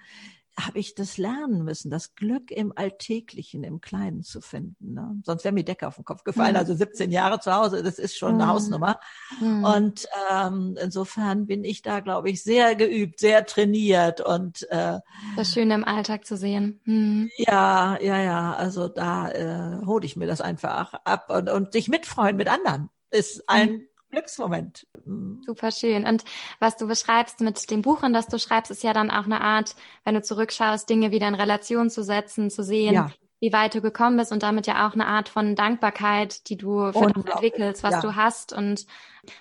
habe ich das lernen müssen, das Glück im Alltäglichen, im Kleinen zu finden. Ne? Sonst wäre mir Decke auf den Kopf gefallen. Also 17 Jahre zu Hause, das ist schon eine mhm. Hausnummer. Mhm. Und ähm, insofern bin ich da, glaube ich, sehr geübt, sehr trainiert und äh, das Schöne im Alltag zu sehen. Mhm. Ja, ja, ja. Also da äh, hole ich mir das einfach ab und, und sich mitfreuen mit anderen ist ein mhm. Glücksmoment. Mhm. Super schön. Und was du beschreibst mit dem Buch, in das du schreibst, ist ja dann auch eine Art, wenn du zurückschaust, Dinge wieder in Relation zu setzen, zu sehen, ja. wie weit du gekommen bist und damit ja auch eine Art von Dankbarkeit, die du für das entwickelst, was ja. du hast und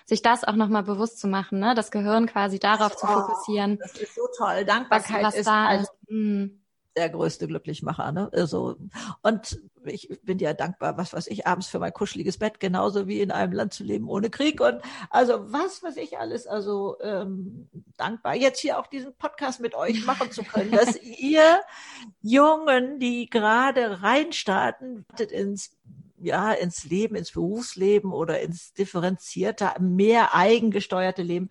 sich das auch nochmal bewusst zu machen, ne? das Gehirn quasi darauf oh, zu fokussieren. Das ist so toll. Dankbarkeit was, was ist da also, ist. Der größte Glücklichmacher. Ne? Also, und ich bin dir dankbar, was weiß ich, abends für mein kuscheliges Bett, genauso wie in einem Land zu leben ohne Krieg. Und also was weiß ich alles, also ähm, dankbar, jetzt hier auch diesen Podcast mit euch machen zu können, dass ihr Jungen, die gerade reinstarten, ins ja, ins Leben, ins Berufsleben oder ins differenzierte, mehr eigengesteuerte Leben,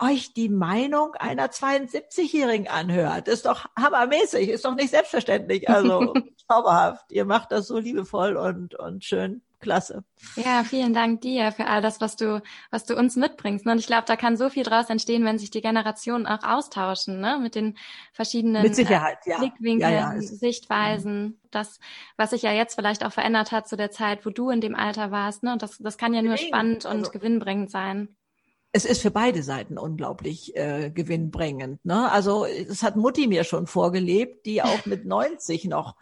euch die Meinung einer 72-Jährigen anhört. Ist doch hammermäßig, ist doch nicht selbstverständlich. Also zauberhaft. Ihr macht das so liebevoll und, und schön. Klasse. Ja, vielen Dank dir für all das, was du, was du uns mitbringst. Und ich glaube, da kann so viel draus entstehen, wenn sich die Generationen auch austauschen, ne? Mit den verschiedenen Mit Sicherheit, ja. Blickwinkeln, ja, ja, Sichtweisen. Das, was sich ja jetzt vielleicht auch verändert hat zu der Zeit, wo du in dem Alter warst, ne? Und das, das kann ja nur spannend und also, gewinnbringend sein es ist für beide Seiten unglaublich äh, gewinnbringend. Ne? Also es hat Mutti mir schon vorgelebt, die auch mit 90 noch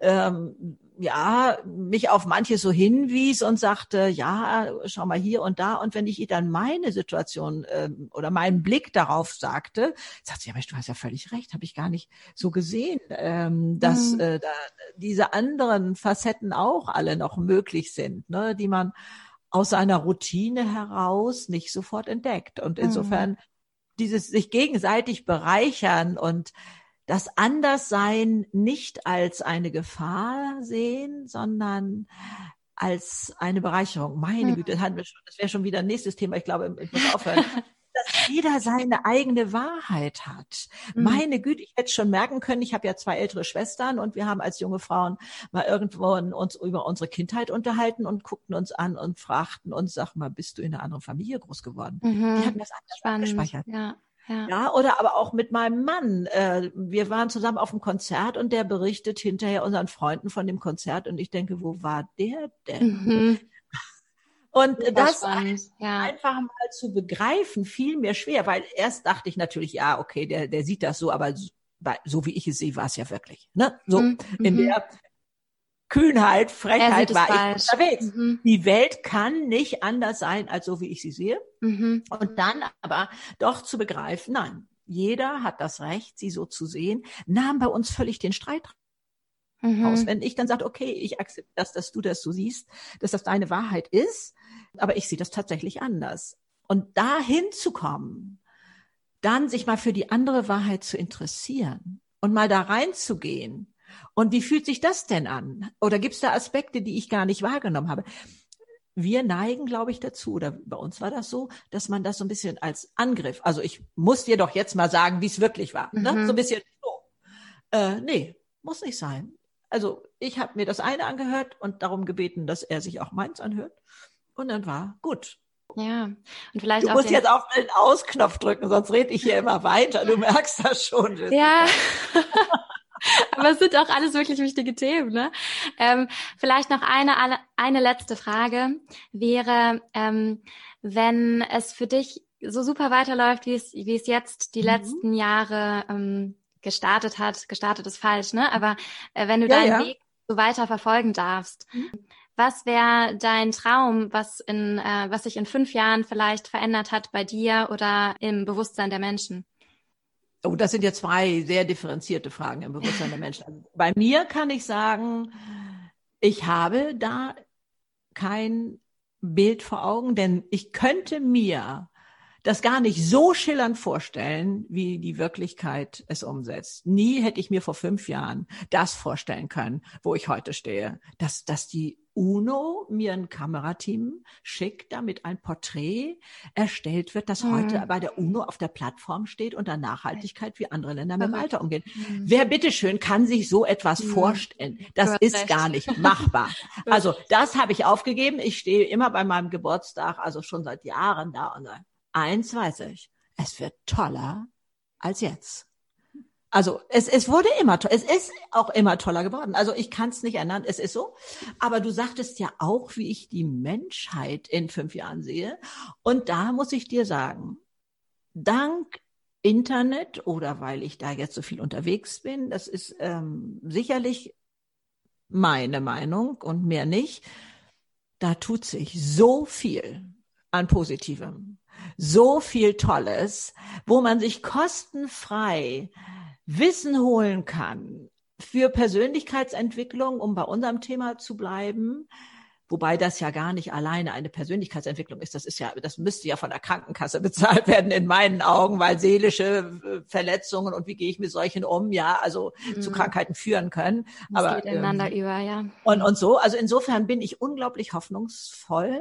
ähm, ja mich auf manche so hinwies und sagte, ja, schau mal hier und da. Und wenn ich ihr dann meine Situation ähm, oder meinen Blick darauf sagte, sagt sie, ja, Mensch, du hast ja völlig recht, habe ich gar nicht so gesehen, ähm, dass mhm. äh, da diese anderen Facetten auch alle noch möglich sind, ne, die man aus einer Routine heraus nicht sofort entdeckt. Und mhm. insofern mhm. dieses sich gegenseitig bereichern und das Anderssein nicht als eine Gefahr sehen, sondern als eine Bereicherung. Meine mhm. Güte, das, das wäre schon wieder ein nächstes Thema. Ich glaube, ich muss aufhören. Das jeder seine eigene Wahrheit hat. Mhm. Meine Güte, ich hätte schon merken können, ich habe ja zwei ältere Schwestern und wir haben als junge Frauen mal irgendwo uns über unsere Kindheit unterhalten und guckten uns an und fragten uns, sag mal, bist du in einer anderen Familie groß geworden? Mhm. Die hatten das anders Spannend. abgespeichert. Ja. Ja. ja, oder aber auch mit meinem Mann. Äh, wir waren zusammen auf dem Konzert und der berichtet hinterher unseren Freunden von dem Konzert und ich denke, wo war der denn? Mhm. Und Super das ja. einfach mal zu begreifen, fiel mir schwer, weil erst dachte ich natürlich, ja, okay, der, der sieht das so, aber so, so wie ich es sehe, war es ja wirklich. Ne? So mhm. in mhm. der Kühnheit, Frechheit war falsch. ich unterwegs. Mhm. Die Welt kann nicht anders sein, als so wie ich sie sehe. Mhm. Und dann aber doch zu begreifen, nein, jeder hat das Recht, sie so zu sehen, nahm bei uns völlig den Streit mhm. aus. Wenn ich dann sage, okay, ich akzeptiere das, dass du das so siehst, dass das deine Wahrheit ist, aber ich sehe das tatsächlich anders. Und da hinzukommen, dann sich mal für die andere Wahrheit zu interessieren und mal da reinzugehen. Und wie fühlt sich das denn an? Oder gibt es da Aspekte, die ich gar nicht wahrgenommen habe? wir neigen, glaube ich, dazu, oder bei uns war das so, dass man das so ein bisschen als Angriff, also ich muss dir doch jetzt mal sagen, wie es wirklich war. Ne? Mhm. Ne? So ein bisschen so. Äh, nee, muss nicht sein. Also ich habe mir das eine angehört und darum gebeten, dass er sich auch meins anhört. Und dann war gut. Ja, und vielleicht du musst den... jetzt auf den Ausknopf drücken, sonst rede ich hier immer weiter. Du merkst das schon. Ja. Aber es sind auch alles wirklich wichtige Themen. Ne? Ähm, vielleicht noch eine, eine letzte Frage wäre, ähm, wenn es für dich so super weiterläuft, wie es, wie es jetzt die mhm. letzten Jahre ähm, gestartet hat, gestartet ist falsch, ne? Aber äh, wenn du ja, deinen ja. Weg so weiter verfolgen darfst, mhm. Was wäre dein Traum, was in, äh, was sich in fünf Jahren vielleicht verändert hat bei dir oder im Bewusstsein der Menschen? Oh, das sind ja zwei sehr differenzierte Fragen im Bewusstsein der Menschen. Also bei mir kann ich sagen, ich habe da kein Bild vor Augen, denn ich könnte mir das gar nicht so schillernd vorstellen, wie die Wirklichkeit es umsetzt. Nie hätte ich mir vor fünf Jahren das vorstellen können, wo ich heute stehe, dass, dass die UNO mir ein Kamerateam schickt, damit ein Porträt erstellt wird, das mhm. heute bei der UNO auf der Plattform steht unter Nachhaltigkeit, wie andere Länder mit dem Alter umgehen. Mhm. Wer bitteschön kann sich so etwas mhm. vorstellen? Das ist recht. gar nicht machbar. also das habe ich aufgegeben. Ich stehe immer bei meinem Geburtstag, also schon seit Jahren da und sage, eins weiß ich, es wird toller als jetzt. Also es, es wurde immer toll. Es ist auch immer toller geworden. Also ich kann es nicht ändern. Es ist so. Aber du sagtest ja auch, wie ich die Menschheit in fünf Jahren sehe. Und da muss ich dir sagen, dank Internet oder weil ich da jetzt so viel unterwegs bin, das ist ähm, sicherlich meine Meinung und mehr nicht. Da tut sich so viel an Positivem so viel Tolles, wo man sich kostenfrei Wissen holen kann für Persönlichkeitsentwicklung, um bei unserem Thema zu bleiben. Wobei das ja gar nicht alleine eine Persönlichkeitsentwicklung ist. Das ist ja, das müsste ja von der Krankenkasse bezahlt werden in meinen Augen, weil seelische äh, Verletzungen und wie gehe ich mit solchen um, ja, also mhm. zu Krankheiten führen können. Das Aber geht ineinander ähm, über, ja. Und, und so. Also insofern bin ich unglaublich hoffnungsvoll.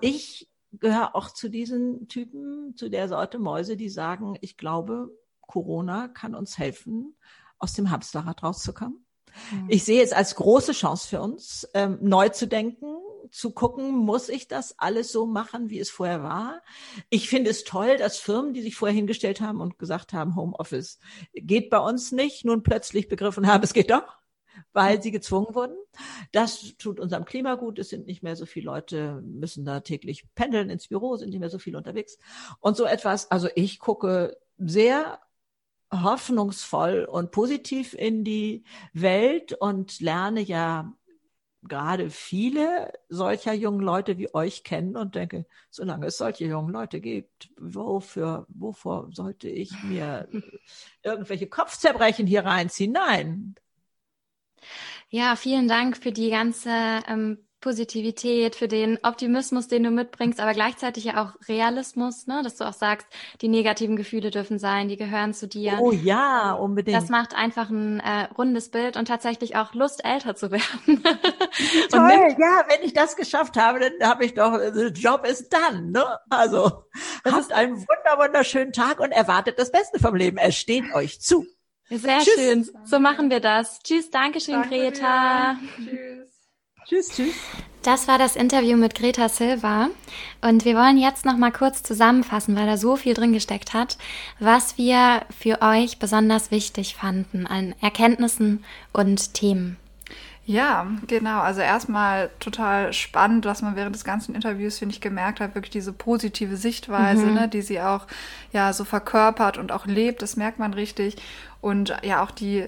Ich gehöre auch zu diesen Typen, zu der Sorte Mäuse, die sagen, ich glaube, Corona kann uns helfen, aus dem Hamsterrad rauszukommen. Mhm. Ich sehe es als große Chance für uns, ähm, neu zu denken, zu gucken, muss ich das alles so machen, wie es vorher war? Ich finde es toll, dass Firmen, die sich vorher hingestellt haben und gesagt haben, Homeoffice geht bei uns nicht, nun plötzlich begriffen haben, es geht doch weil sie gezwungen wurden. Das tut unserem Klima gut. Es sind nicht mehr so viele Leute, müssen da täglich pendeln ins Büro, sind nicht mehr so viele unterwegs. Und so etwas, also ich gucke sehr hoffnungsvoll und positiv in die Welt und lerne ja gerade viele solcher jungen Leute wie euch kennen und denke, solange es solche jungen Leute gibt, wofür, wovor sollte ich mir irgendwelche Kopfzerbrechen hier reinziehen? Nein, ja, vielen Dank für die ganze ähm, Positivität, für den Optimismus, den du mitbringst, aber gleichzeitig ja auch Realismus, ne? dass du auch sagst, die negativen Gefühle dürfen sein, die gehören zu dir. Oh ja, unbedingt. Das macht einfach ein äh, rundes Bild und tatsächlich auch Lust, älter zu werden. Toll, ja, wenn ich das geschafft habe, dann habe ich doch, the job ist done, ne? Also, habt einen wunder, wunderschönen Tag und erwartet das Beste vom Leben. Es steht euch zu. Sehr Tschüss. schön. So machen wir das. Tschüss, Dankeschön, Danke Greta. Dir. Tschüss. Tschüss, tschüss. Das war das Interview mit Greta Silva und wir wollen jetzt noch mal kurz zusammenfassen, weil da so viel drin gesteckt hat, was wir für euch besonders wichtig fanden an Erkenntnissen und Themen. Ja, genau. Also erstmal total spannend, was man während des ganzen Interviews, finde ich, gemerkt hat, wirklich diese positive Sichtweise, mhm. ne, die sie auch ja so verkörpert und auch lebt, das merkt man richtig. Und ja, auch die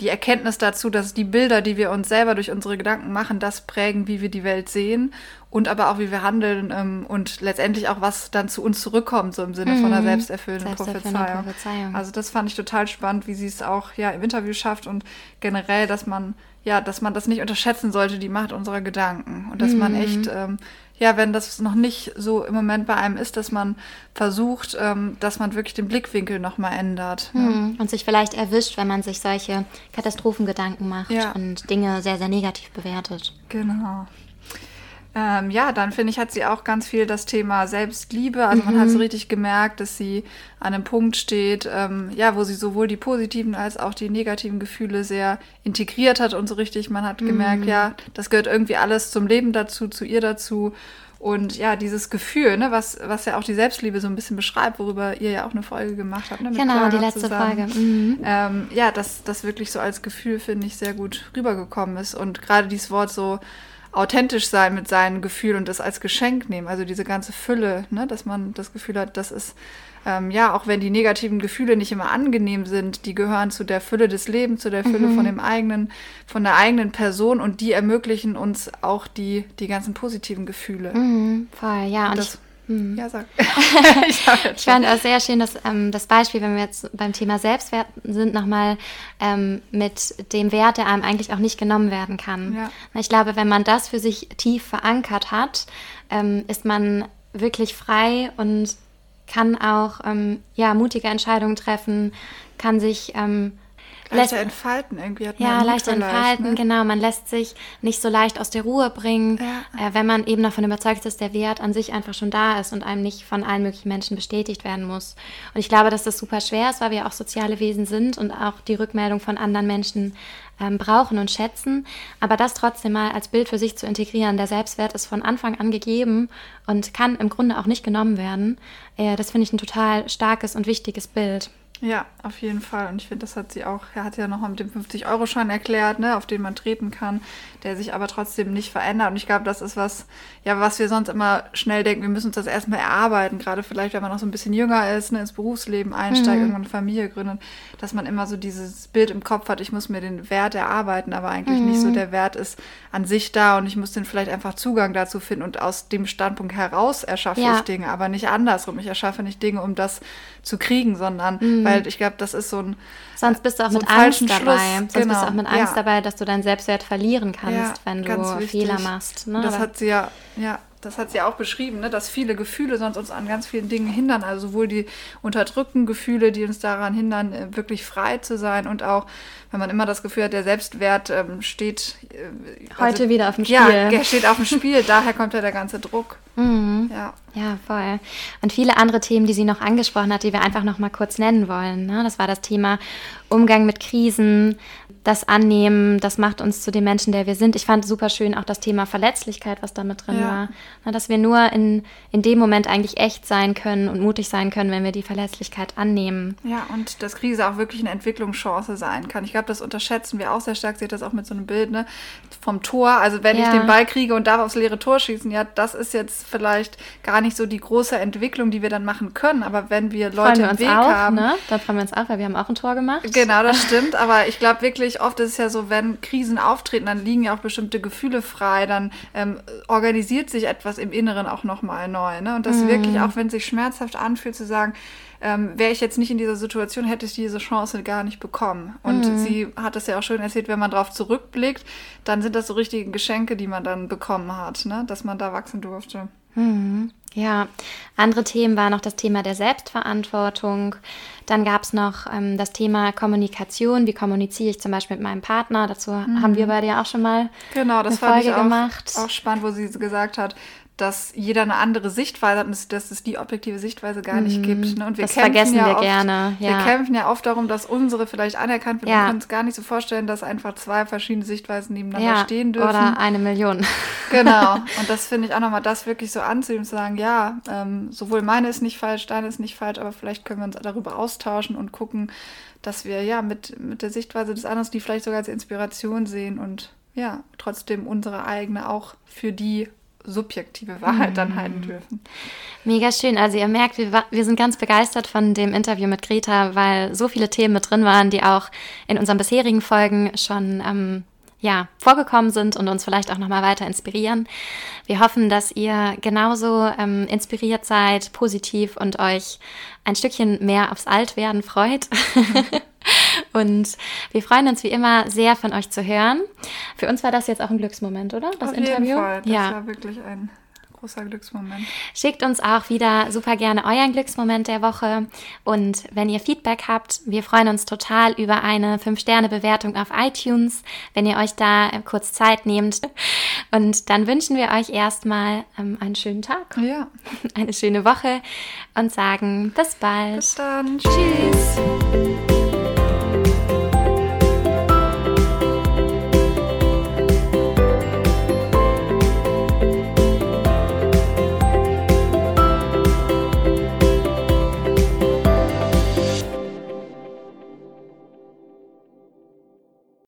die Erkenntnis dazu, dass die Bilder, die wir uns selber durch unsere Gedanken machen, das prägen, wie wir die Welt sehen und aber auch, wie wir handeln ähm, und letztendlich auch, was dann zu uns zurückkommt, so im Sinne mhm. von einer mhm. selbsterfüllenden, selbsterfüllende Prophezeiung. Prophezeiung. Also das fand ich total spannend, wie sie es auch ja im Interview schafft und generell, dass man ja, dass man das nicht unterschätzen sollte, die Macht unserer Gedanken und dass mhm. man echt ähm, ja, wenn das noch nicht so im Moment bei einem ist, dass man versucht, ähm, dass man wirklich den Blickwinkel nochmal ändert. Ne? Hm. Und sich vielleicht erwischt, wenn man sich solche Katastrophengedanken macht ja. und Dinge sehr, sehr negativ bewertet. Genau. Ähm, ja, dann finde ich, hat sie auch ganz viel das Thema Selbstliebe. Also mhm. man hat so mhm. richtig gemerkt, dass sie an einem Punkt steht, ähm, ja, wo sie sowohl die positiven als auch die negativen Gefühle sehr integriert hat und so richtig, man hat mhm. gemerkt, ja, das gehört irgendwie alles zum Leben dazu, zu ihr dazu. Und ja, dieses Gefühl, ne, was, was ja auch die Selbstliebe so ein bisschen beschreibt, worüber ihr ja auch eine Folge gemacht habt. Ne, genau, Clara die letzte zusammen. Folge. Mhm. Ähm, ja, dass das wirklich so als Gefühl, finde ich, sehr gut rübergekommen ist. Und gerade dieses Wort so, authentisch sein mit seinen Gefühlen und das als Geschenk nehmen. Also diese ganze Fülle, ne, dass man das Gefühl hat, das ist, ähm, ja, auch wenn die negativen Gefühle nicht immer angenehm sind, die gehören zu der Fülle des Lebens, zu der Fülle mhm. von dem eigenen, von der eigenen Person und die ermöglichen uns auch die, die ganzen positiven Gefühle. Mhm, voll, ja. Und, und das, hm. Ja, sag. ich, ich fand auch sehr schön, dass ähm, das Beispiel, wenn wir jetzt beim Thema Selbstwert sind, nochmal ähm, mit dem Wert, der einem eigentlich auch nicht genommen werden kann. Ja. Ich glaube, wenn man das für sich tief verankert hat, ähm, ist man wirklich frei und kann auch ähm, ja, mutige Entscheidungen treffen, kann sich ähm, leichter entfalten irgendwie. Hat ja, leichter entfalten, ne? genau. Man lässt sich nicht so leicht aus der Ruhe bringen, ja. äh, wenn man eben davon überzeugt ist, dass der Wert an sich einfach schon da ist und einem nicht von allen möglichen Menschen bestätigt werden muss. Und ich glaube, dass das super schwer ist, weil wir auch soziale Wesen sind und auch die Rückmeldung von anderen Menschen ähm, brauchen und schätzen. Aber das trotzdem mal als Bild für sich zu integrieren, der Selbstwert ist von Anfang an gegeben und kann im Grunde auch nicht genommen werden, äh, das finde ich ein total starkes und wichtiges Bild. Ja, auf jeden Fall. Und ich finde, das hat sie auch, er hat ja nochmal mit dem 50-Euro-Schein erklärt, ne, auf den man treten kann, der sich aber trotzdem nicht verändert. Und ich glaube, das ist was, ja, was wir sonst immer schnell denken, wir müssen uns das erstmal erarbeiten, gerade vielleicht, wenn man noch so ein bisschen jünger ist, ne, ins Berufsleben einsteigt, mhm. irgendwann eine Familie gründet, dass man immer so dieses Bild im Kopf hat, ich muss mir den Wert erarbeiten, aber eigentlich mhm. nicht so, der Wert ist an sich da und ich muss den vielleicht einfach Zugang dazu finden und aus dem Standpunkt heraus erschaffe ja. ich Dinge, aber nicht andersrum. Ich erschaffe nicht Dinge, um das zu kriegen, sondern mhm. weil ich glaube, das ist so ein Sonst bist du auch so mit Angst dabei. Schluss. Sonst genau. bist du auch mit Angst ja. dabei, dass du deinen Selbstwert verlieren kannst, ja, wenn du Fehler machst. Ne? Das hat sie ja, ja, das hat sie auch beschrieben, ne, dass viele Gefühle sonst uns an ganz vielen Dingen hindern. Also sowohl die unterdrückten Gefühle, die uns daran hindern, äh, wirklich frei zu sein und auch, wenn man immer das Gefühl hat, der Selbstwert ähm, steht äh, heute also, wieder auf dem Spiel. Ja, der steht auf dem Spiel. daher kommt ja der ganze Druck. Mhm. Ja. ja, voll. Und viele andere Themen, die sie noch angesprochen hat, die wir einfach noch mal kurz nennen wollen. Ne? Das war das Thema Umgang mit Krisen, das Annehmen, das macht uns zu den Menschen, der wir sind. Ich fand super schön auch das Thema Verletzlichkeit, was da mit drin ja. war. Na, dass wir nur in, in dem Moment eigentlich echt sein können und mutig sein können, wenn wir die Verletzlichkeit annehmen. Ja, und dass Krise auch wirklich eine Entwicklungschance sein kann. Ich glaube, das unterschätzen wir auch sehr stark. Sie hat das auch mit so einem Bild ne? vom Tor. Also wenn ja. ich den Ball kriege und darf aufs leere Tor schießen, ja, das ist jetzt vielleicht gar nicht so die große Entwicklung, die wir dann machen können. Aber wenn wir Leute wir im Weg auch, haben. Ne? Dann freuen wir uns auch, weil wir haben auch ein Tor gemacht. Genau, das stimmt. Aber ich glaube wirklich, oft ist es ja so, wenn Krisen auftreten, dann liegen ja auch bestimmte Gefühle frei, dann ähm, organisiert sich etwas im Inneren auch nochmal neu. Ne? Und das mhm. wirklich, auch wenn es sich schmerzhaft anfühlt, zu sagen, ähm, wäre ich jetzt nicht in dieser Situation, hätte ich diese Chance gar nicht bekommen. Und mhm. sie hat es ja auch schön erzählt, wenn man darauf zurückblickt, dann sind das so richtige Geschenke, die man dann bekommen hat, ne? dass man da wachsen durfte. Mhm. Ja, andere Themen waren noch das Thema der Selbstverantwortung. Dann gab es noch ähm, das Thema Kommunikation. Wie kommuniziere ich zum Beispiel mit meinem Partner? Dazu mhm. haben wir beide ja auch schon mal genau, das eine Folge auch, gemacht. Auch spannend, wo sie gesagt hat, dass jeder eine andere Sichtweise hat und dass es die objektive Sichtweise gar nicht mhm. gibt. Ne? Und wir das vergessen ja wir oft, gerne. Ja. Wir kämpfen ja oft darum, dass unsere vielleicht anerkannt wird. Ja. Wir können uns gar nicht so vorstellen, dass einfach zwei verschiedene Sichtweisen nebeneinander ja. stehen dürfen. Oder eine Million. Genau. Und das finde ich auch nochmal, das wirklich so anzunehmen zu sagen, ja, ähm, sowohl meine ist nicht falsch, deine ist nicht falsch, aber vielleicht können wir uns darüber austauschen und gucken, dass wir ja mit, mit der Sichtweise des anderen, die vielleicht sogar als Inspiration sehen und ja, trotzdem unsere eigene auch für die subjektive Wahrheit mhm. dann halten dürfen. Mega schön. Also ihr merkt, wir, wir sind ganz begeistert von dem Interview mit Greta, weil so viele Themen mit drin waren, die auch in unseren bisherigen Folgen schon ähm, ja, vorgekommen sind und uns vielleicht auch nochmal weiter inspirieren. Wir hoffen, dass ihr genauso ähm, inspiriert seid, positiv und euch ein Stückchen mehr aufs Altwerden freut. Und wir freuen uns wie immer sehr von euch zu hören. Für uns war das jetzt auch ein Glücksmoment, oder? Das Auf Interview. Jeden Fall. Das ja. war wirklich ein großer Glücksmoment. Schickt uns auch wieder super gerne euren Glücksmoment der Woche. Und wenn ihr Feedback habt, wir freuen uns total über eine 5-Sterne-Bewertung auf iTunes, wenn ihr euch da kurz Zeit nehmt. Und dann wünschen wir euch erstmal ähm, einen schönen Tag. Ja. Eine schöne Woche und sagen bis bald. Bis dann. Tschüss.